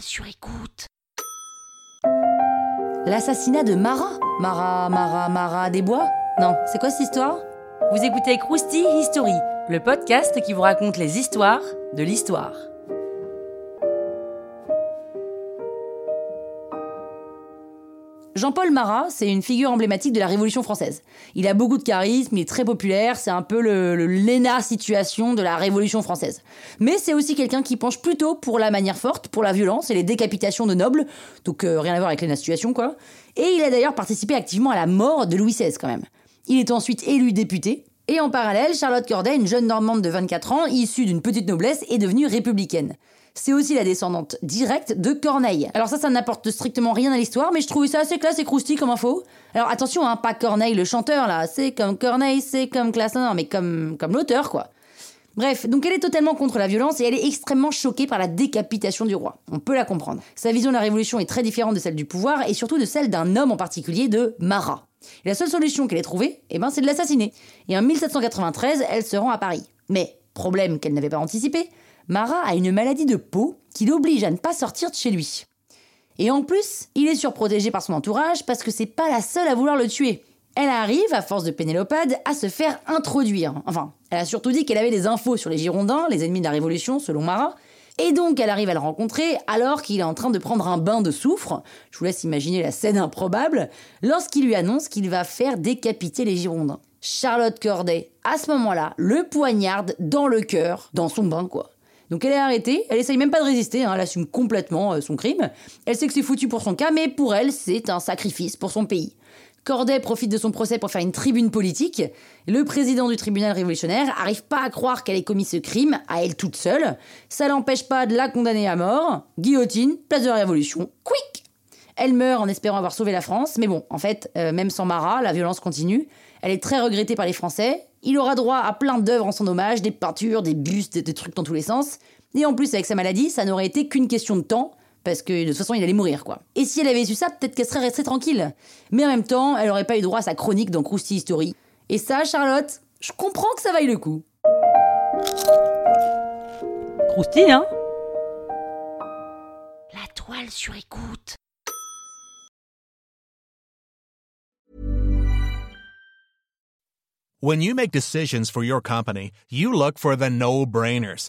sur écoute. L'assassinat de Mara? Mara, Mara, Mara des bois Non, c'est quoi cette histoire? Vous écoutez Krusty History, le podcast qui vous raconte les histoires de l'histoire. Jean-Paul Marat, c'est une figure emblématique de la Révolution française. Il a beaucoup de charisme, il est très populaire, c'est un peu le, le situation de la Révolution française. Mais c'est aussi quelqu'un qui penche plutôt pour la manière forte, pour la violence et les décapitations de nobles, donc euh, rien à voir avec Léna situation quoi. Et il a d'ailleurs participé activement à la mort de Louis XVI quand même. Il est ensuite élu député, et en parallèle, Charlotte Corday, une jeune Normande de 24 ans, issue d'une petite noblesse, est devenue républicaine. C'est aussi la descendante directe de Corneille. Alors ça, ça n'apporte strictement rien à l'histoire, mais je trouvais ça assez classe et croustillant comme info. Alors attention, hein, pas Corneille le chanteur là, c'est comme Corneille, c'est comme classe, non, mais comme, comme l'auteur quoi. Bref, donc elle est totalement contre la violence et elle est extrêmement choquée par la décapitation du roi. On peut la comprendre. Sa vision de la révolution est très différente de celle du pouvoir et surtout de celle d'un homme en particulier, de Marat. Et la seule solution qu'elle ait trouvée, eh ben, c'est de l'assassiner. Et en 1793, elle se rend à Paris. Mais, problème qu'elle n'avait pas anticipé, Marat a une maladie de peau qui l'oblige à ne pas sortir de chez lui. Et en plus, il est surprotégé par son entourage parce que c'est pas la seule à vouloir le tuer. Elle arrive, à force de pénélopade, à se faire introduire. Enfin, elle a surtout dit qu'elle avait des infos sur les Girondins, les ennemis de la Révolution, selon Marat, et donc elle arrive à le rencontrer alors qu'il est en train de prendre un bain de soufre. Je vous laisse imaginer la scène improbable, lorsqu'il lui annonce qu'il va faire décapiter les Girondins. Charlotte Corday, à ce moment-là, le poignarde dans le cœur, dans son bain quoi. Donc elle est arrêtée, elle essaye même pas de résister, hein, elle assume complètement euh, son crime. Elle sait que c'est foutu pour son cas, mais pour elle, c'est un sacrifice pour son pays. Corday profite de son procès pour faire une tribune politique. Le président du tribunal révolutionnaire arrive pas à croire qu'elle ait commis ce crime à elle toute seule. Ça l'empêche pas de la condamner à mort. Guillotine, place de la Révolution, quick Elle meurt en espérant avoir sauvé la France, mais bon, en fait, euh, même sans Marat, la violence continue. Elle est très regrettée par les Français. Il aura droit à plein d'œuvres en son hommage, des peintures, des bustes, des, trucs dans tous les sens. Et en plus, avec sa maladie, ça n'aurait été qu'une question de temps parce que de toute façon il allait mourir quoi. Et si elle avait su ça, peut-être qu'elle serait restée tranquille. Mais en même temps, elle aurait pas eu droit à sa chronique dans Krusty History. Et ça, Charlotte, je comprends que ça vaille le coup. Krusty, hein? La toile sur écoute. When you make decisions for your company, you look for the no-brainers.